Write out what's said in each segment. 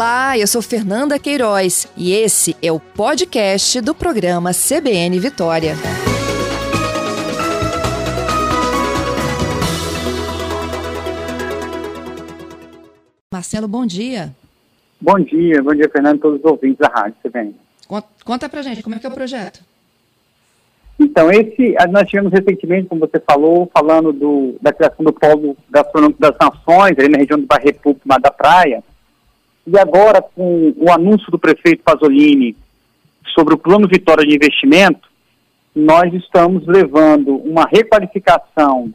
Olá, eu sou Fernanda Queiroz e esse é o podcast do programa CBN Vitória. Marcelo, bom dia. Bom dia, bom dia, Fernando, todos os ouvintes da Rádio CBN. Conta, conta pra gente, como é que é o projeto? Então, esse, nós tivemos recentemente, como você falou, falando do, da criação do Polo Gastronômico das Nações, ali na região do Bairro República, Mar da Praia, e agora com o anúncio do prefeito Pasolini sobre o Plano Vitória de Investimento, nós estamos levando uma requalificação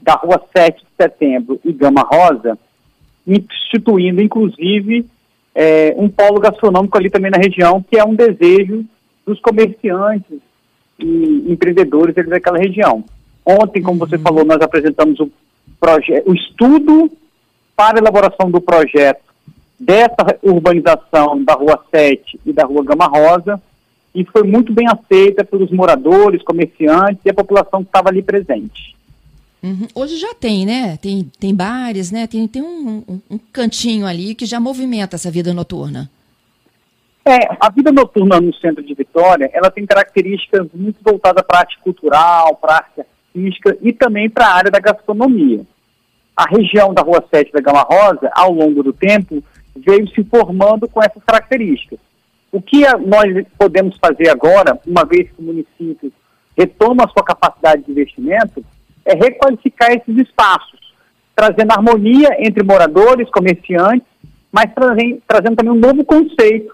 da Rua 7 de Setembro e Gama Rosa, instituindo, inclusive, é, um polo gastronômico ali também na região, que é um desejo dos comerciantes e empreendedores daquela região. Ontem, como você uhum. falou, nós apresentamos o, o estudo para elaboração do projeto dessa urbanização da Rua 7 e da Rua Gama Rosa, e foi muito bem aceita pelos moradores, comerciantes e a população que estava ali presente. Uhum. Hoje já tem, né? Tem, tem bares, né? Tem, tem um, um, um cantinho ali que já movimenta essa vida noturna. É, a vida noturna no centro de Vitória, ela tem características muito voltadas para a arte cultural, para a arte artística e também para a área da gastronomia. A região da Rua 7 da Gama Rosa, ao longo do tempo, veio se formando com essas características. O que nós podemos fazer agora, uma vez que o município retoma a sua capacidade de investimento, é requalificar esses espaços, trazendo harmonia entre moradores, comerciantes, mas trazendo, trazendo também um novo conceito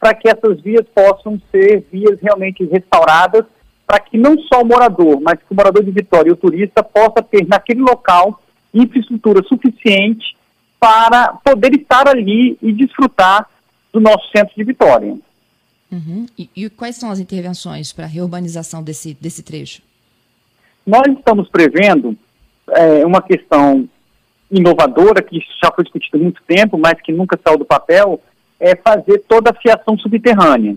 para que essas vias possam ser vias realmente restauradas, para que não só o morador, mas que o morador de Vitória e o turista possa ter naquele local infraestrutura suficiente para poder estar ali e desfrutar do nosso centro de Vitória. Uhum. E, e, quais são as intervenções para a reurbanização desse, desse trecho? Nós estamos prevendo é, uma questão inovadora, que já foi discutida há muito tempo, mas que nunca saiu do papel, é fazer toda a fiação subterrânea.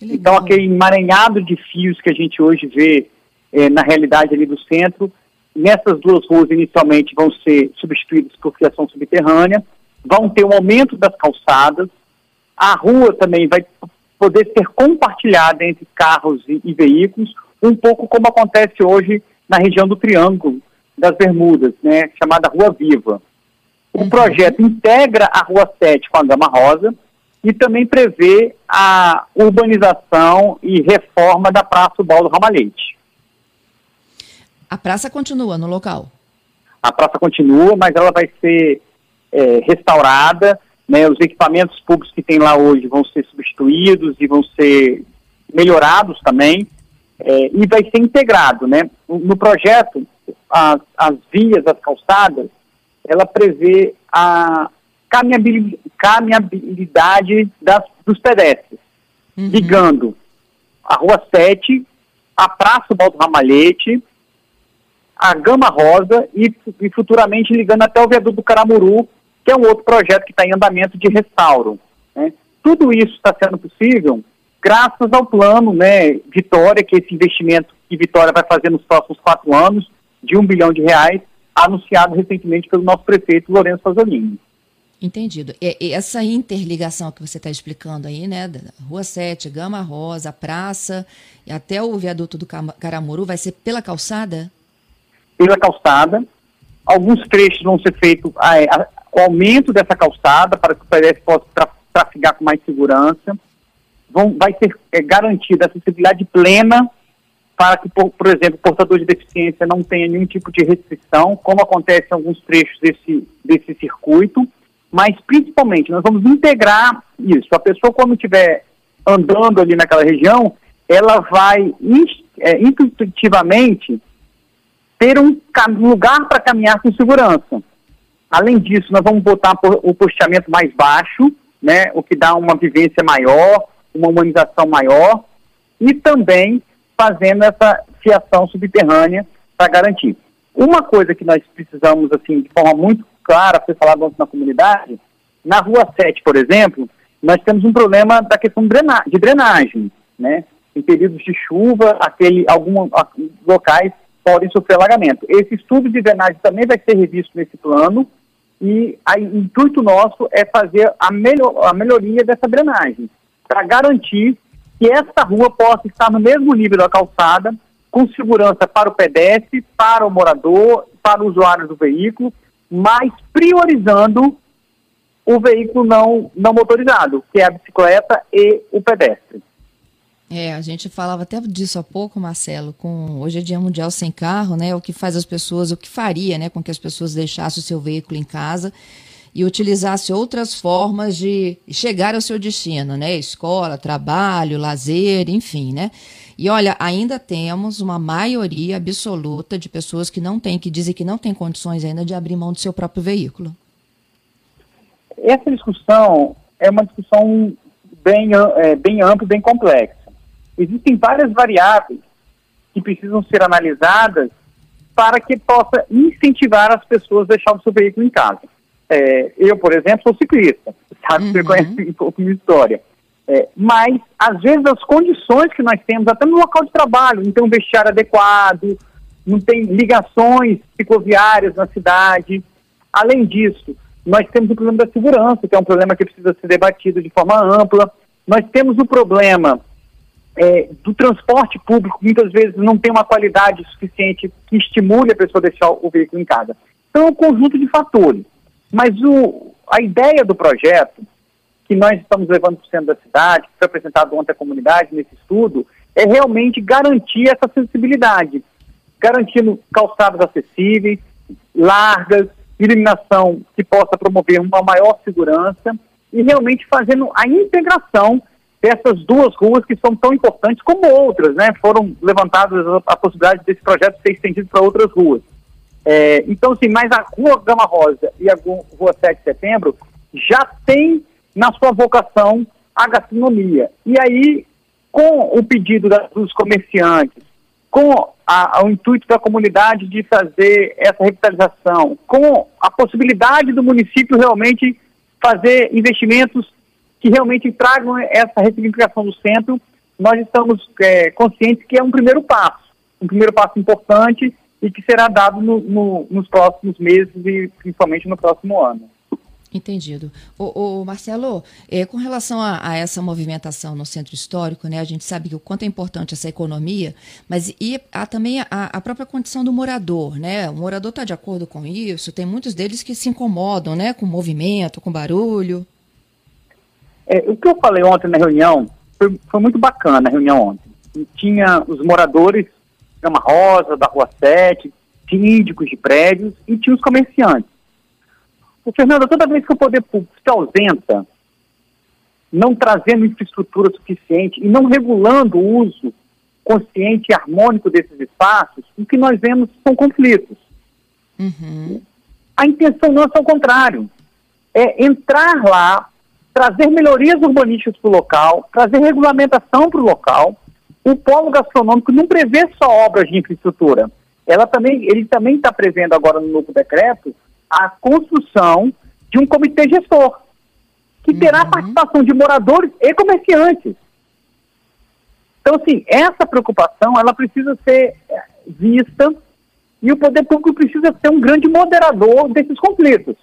Então, aquele emaranhado de fios que a gente hoje vê é, na realidade ali do centro, nessas duas ruas inicialmente vão ser substituídas por fiação subterrânea, vão ter um aumento das calçadas, a rua também vai poder ser compartilhada entre carros e, e veículos, um pouco como acontece hoje na região do Triângulo das Bermudas, né, chamada Rua Viva. O uhum. projeto integra a Rua 7 com a Gama Rosa e também prevê a urbanização e reforma da Praça Baldo Ramalhete. A praça continua no local? A praça continua, mas ela vai ser é, restaurada, né, os equipamentos públicos que tem lá hoje vão ser substituídos e vão ser melhorados também, é, e vai ser integrado, né? No projeto, as, as vias, as calçadas, ela prevê a caminhabilidade das, dos pedestres, uhum. ligando a Rua 7, a Praça Baldo Ramalhete, a Gama Rosa e, e, futuramente ligando até o viaduto do Caramuru, que é um outro projeto que está em andamento de restauro. Né? Tudo isso está sendo possível graças ao plano né, Vitória, que é esse investimento que Vitória vai fazer nos próximos quatro anos, de um bilhão de reais, anunciado recentemente pelo nosso prefeito Lourenço Pasolini. Entendido. E, essa interligação que você está explicando aí, né, Rua 7, Gama Rosa, Praça e até o viaduto do Caramuru, vai ser pela calçada? Pela calçada. Alguns trechos vão ser feitos o aumento dessa calçada para que o pedestre possa trafegar com mais segurança vão, vai ser é, garantida acessibilidade plena para que, por, por exemplo, portador de deficiência não tenha nenhum tipo de restrição, como acontece em alguns trechos desse, desse circuito, mas principalmente nós vamos integrar isso. A pessoa, quando estiver andando ali naquela região, ela vai é, intuitivamente ter um lugar para caminhar com segurança. Além disso, nós vamos botar o posteamento mais baixo, né, o que dá uma vivência maior, uma humanização maior e também fazendo essa fiação subterrânea para garantir. Uma coisa que nós precisamos, assim, de forma muito clara, ser falado ontem na comunidade, na Rua 7, por exemplo, nós temos um problema da questão de drenagem, né? Em períodos de chuva, aquele, alguns locais podem sofrer alagamento. Esse estudo de drenagem também vai ser revisto nesse plano e o intuito nosso é fazer a, melhor, a melhoria dessa drenagem, para garantir que essa rua possa estar no mesmo nível da calçada, com segurança para o pedestre, para o morador, para o usuário do veículo, mas priorizando o veículo não, não motorizado, que é a bicicleta e o pedestre. É, a gente falava até disso há pouco, Marcelo, com hoje é Dia Mundial Sem Carro, né? O que faz as pessoas, o que faria, né, com que as pessoas deixassem o seu veículo em casa e utilizassem outras formas de chegar ao seu destino, né? Escola, trabalho, lazer, enfim, né? E olha, ainda temos uma maioria absoluta de pessoas que não têm, que dizem que não têm condições ainda de abrir mão do seu próprio veículo. Essa discussão é uma discussão bem, é, bem ampla, bem complexa Existem várias variáveis que precisam ser analisadas para que possa incentivar as pessoas a deixar o seu veículo em casa. É, eu, por exemplo, sou ciclista, sabe? Uhum. Você conhece um pouco minha história. É, mas, às vezes, as condições que nós temos, até no local de trabalho, não tem um vestiário adequado, não tem ligações cicloviárias na cidade. Além disso, nós temos o problema da segurança, que é um problema que precisa ser debatido de forma ampla. Nós temos o problema é, do transporte público, muitas vezes não tem uma qualidade suficiente que estimule a pessoa a deixar o veículo em casa. Então, é um conjunto de fatores. Mas o, a ideia do projeto, que nós estamos levando para o centro da cidade, que foi apresentado ontem à comunidade nesse estudo, é realmente garantir essa acessibilidade, garantindo calçadas acessíveis, largas, iluminação que possa promover uma maior segurança e realmente fazendo a integração dessas duas ruas que são tão importantes como outras, né? Foram levantadas a, a possibilidade desse projeto ser estendido para outras ruas. É, então, assim, mas a Rua Gama Rosa e a Rua 7 de Setembro já tem na sua vocação a gastronomia. E aí, com o pedido dos comerciantes, com a, o intuito da comunidade de fazer essa revitalização, com a possibilidade do município realmente fazer investimentos que realmente tragam essa ressignificação do centro, nós estamos é, conscientes que é um primeiro passo, um primeiro passo importante e que será dado no, no, nos próximos meses e principalmente no próximo ano. Entendido. O, o Marcelo, é, com relação a, a, essa movimentação no centro histórico, né, a gente sabe que o quanto é importante essa economia, mas e há também a, a própria condição do morador, né? O morador está de acordo com isso, tem muitos deles que se incomodam, né, com movimento, com barulho. É, o que eu falei ontem na reunião foi, foi muito bacana a reunião ontem. E tinha os moradores Gama Rosa, da Rua 7, síndicos de prédios e tinha os comerciantes. O Fernando, toda vez que o poder público se ausenta, não trazendo infraestrutura suficiente e não regulando o uso consciente e harmônico desses espaços, o que nós vemos são conflitos. Uhum. A intenção nossa é o contrário. É entrar lá trazer melhorias urbanísticas para o local, trazer regulamentação para o local. O polo gastronômico não prevê só obras de infraestrutura. Ela também, ele também está prevendo agora no novo decreto a construção de um comitê gestor, que uhum. terá a participação de moradores e comerciantes. Então, assim, essa preocupação, ela precisa ser é, vista e o poder público precisa ser um grande moderador desses conflitos.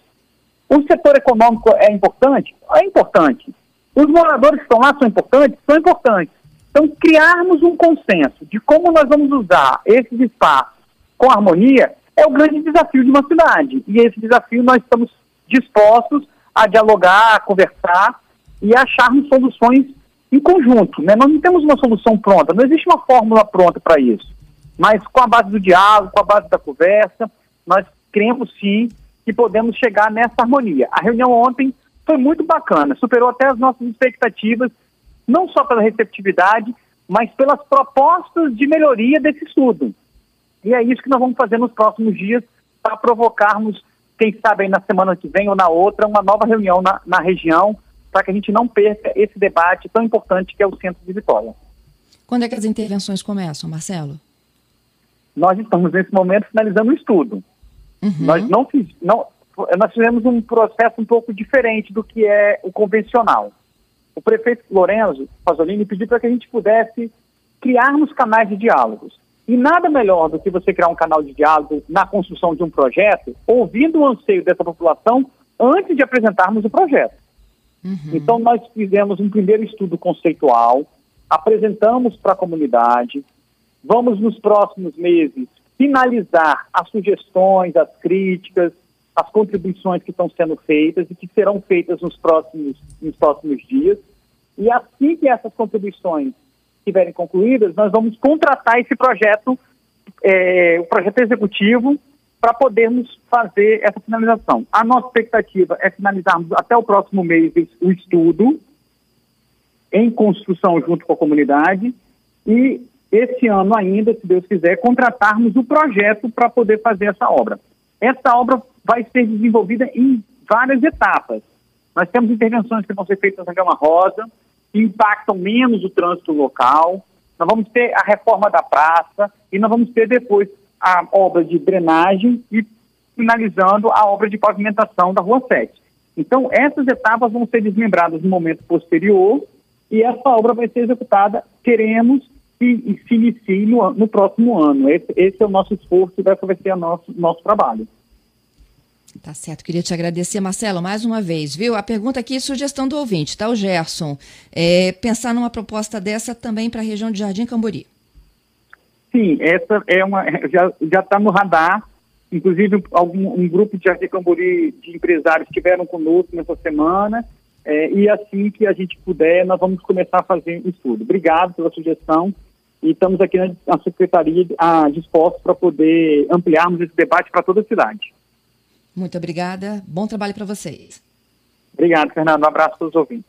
O setor econômico é importante? É importante. Os moradores que estão lá são importantes? São importantes. Então, criarmos um consenso de como nós vamos usar esses espaços com harmonia é o grande desafio de uma cidade. E esse desafio nós estamos dispostos a dialogar, a conversar e acharmos soluções em conjunto. Né? Nós não temos uma solução pronta, não existe uma fórmula pronta para isso. Mas com a base do diálogo, com a base da conversa, nós cremos sim que podemos chegar nessa harmonia. A reunião ontem foi muito bacana, superou até as nossas expectativas, não só pela receptividade, mas pelas propostas de melhoria desse estudo. E é isso que nós vamos fazer nos próximos dias para provocarmos, quem sabe aí na semana que vem ou na outra, uma nova reunião na, na região, para que a gente não perca esse debate tão importante que é o centro de Vitória. Quando é que as intervenções começam, Marcelo? Nós estamos nesse momento finalizando o estudo. Uhum. Nós não, fiz, não nós fizemos um processo um pouco diferente do que é o convencional. O prefeito Lorenzo Pasolini pediu para que a gente pudesse criarmos canais de diálogos. E nada melhor do que você criar um canal de diálogo na construção de um projeto, ouvindo o anseio dessa população antes de apresentarmos o projeto. Uhum. Então, nós fizemos um primeiro estudo conceitual, apresentamos para a comunidade, vamos nos próximos meses finalizar as sugestões, as críticas, as contribuições que estão sendo feitas e que serão feitas nos próximos, nos próximos dias. E assim que essas contribuições estiverem concluídas, nós vamos contratar esse projeto, é, o projeto executivo, para podermos fazer essa finalização. A nossa expectativa é finalizarmos até o próximo mês o estudo, em construção junto com a comunidade, e esse ano ainda, se Deus quiser, contratarmos o projeto para poder fazer essa obra. Essa obra vai ser desenvolvida em várias etapas. Nós temos intervenções que vão ser feitas na Gama Rosa, que impactam menos o trânsito local. Nós vamos ter a reforma da praça e nós vamos ter depois a obra de drenagem e finalizando a obra de pavimentação da Rua 7. Então, essas etapas vão ser desmembradas no momento posterior e essa obra vai ser executada, queremos que se inicie no, no próximo ano. Esse, esse, é o nosso esforço e vai ser o nosso, nosso trabalho. Tá certo, queria te agradecer, Marcelo, mais uma vez, viu? A pergunta aqui, sugestão do ouvinte, tá? O Gerson. É, pensar numa proposta dessa também para a região de Jardim Cambori. Sim, essa é uma. Já está no radar. Inclusive, algum, um grupo de Jardim Cambori de empresários estiveram conosco nessa semana. É, e assim que a gente puder, nós vamos começar a fazer o estudo. Obrigado pela sugestão e estamos aqui na, na Secretaria dispostos para poder ampliarmos esse debate para toda a cidade. Muito obrigada. Bom trabalho para vocês. Obrigado, Fernando. Um abraço para os ouvintes.